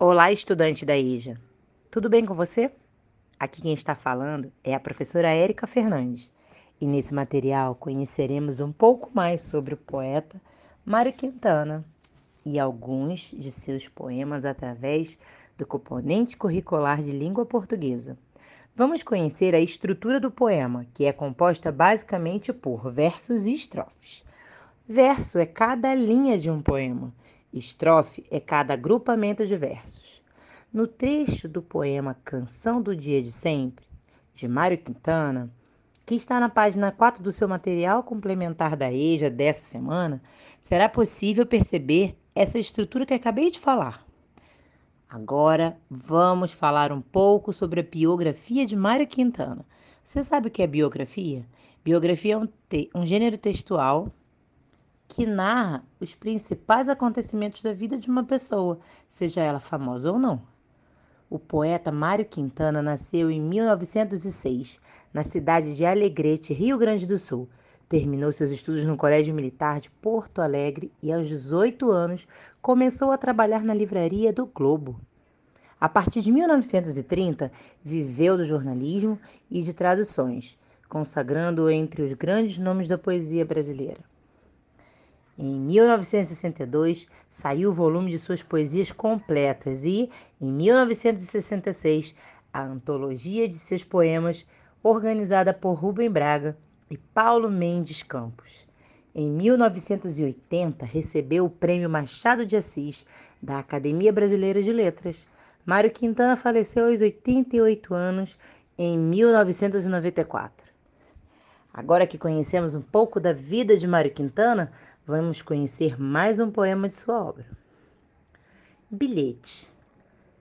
Olá, estudante da EJA. Tudo bem com você? Aqui quem está falando é a professora Érica Fernandes. E nesse material conheceremos um pouco mais sobre o poeta Mário Quintana e alguns de seus poemas através do componente curricular de língua portuguesa. Vamos conhecer a estrutura do poema, que é composta basicamente por versos e estrofes. Verso é cada linha de um poema Estrofe é cada agrupamento de versos. No trecho do poema Canção do Dia de Sempre, de Mário Quintana, que está na página 4 do seu material complementar da EJA dessa semana, será possível perceber essa estrutura que acabei de falar. Agora vamos falar um pouco sobre a biografia de Mário Quintana. Você sabe o que é biografia? Biografia é um, um gênero textual que narra os principais acontecimentos da vida de uma pessoa, seja ela famosa ou não. O poeta Mário Quintana nasceu em 1906, na cidade de Alegrete, Rio Grande do Sul. Terminou seus estudos no Colégio Militar de Porto Alegre e, aos 18 anos, começou a trabalhar na livraria do Globo. A partir de 1930, viveu do jornalismo e de traduções, consagrando-o entre os grandes nomes da poesia brasileira. Em 1962, saiu o volume de suas poesias completas e, em 1966, a antologia de seus poemas, organizada por Rubem Braga e Paulo Mendes Campos. Em 1980, recebeu o Prêmio Machado de Assis da Academia Brasileira de Letras. Mário Quintana faleceu aos 88 anos em 1994. Agora que conhecemos um pouco da vida de Mário Quintana, vamos conhecer mais um poema de sua obra. Bilhete.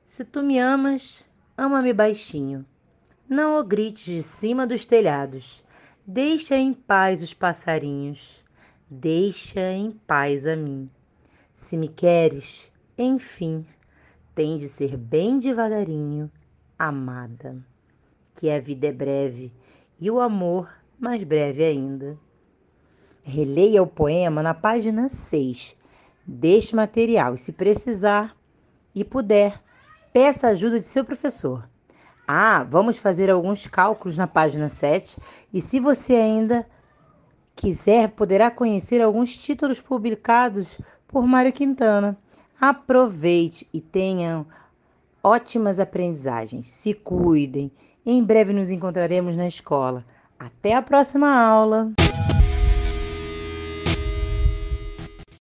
Se tu me amas, ama-me baixinho. Não o grites de cima dos telhados. Deixa em paz os passarinhos. Deixa em paz a mim. Se me queres, enfim, tem de ser bem devagarinho, amada. Que a vida é breve e o amor mais breve ainda. Releia o poema na página 6 deste material e, se precisar e puder, peça a ajuda de seu professor. Ah, vamos fazer alguns cálculos na página 7 e, se você ainda quiser, poderá conhecer alguns títulos publicados por Mário Quintana. Aproveite e tenham ótimas aprendizagens. Se cuidem. Em breve nos encontraremos na escola. Até a próxima aula!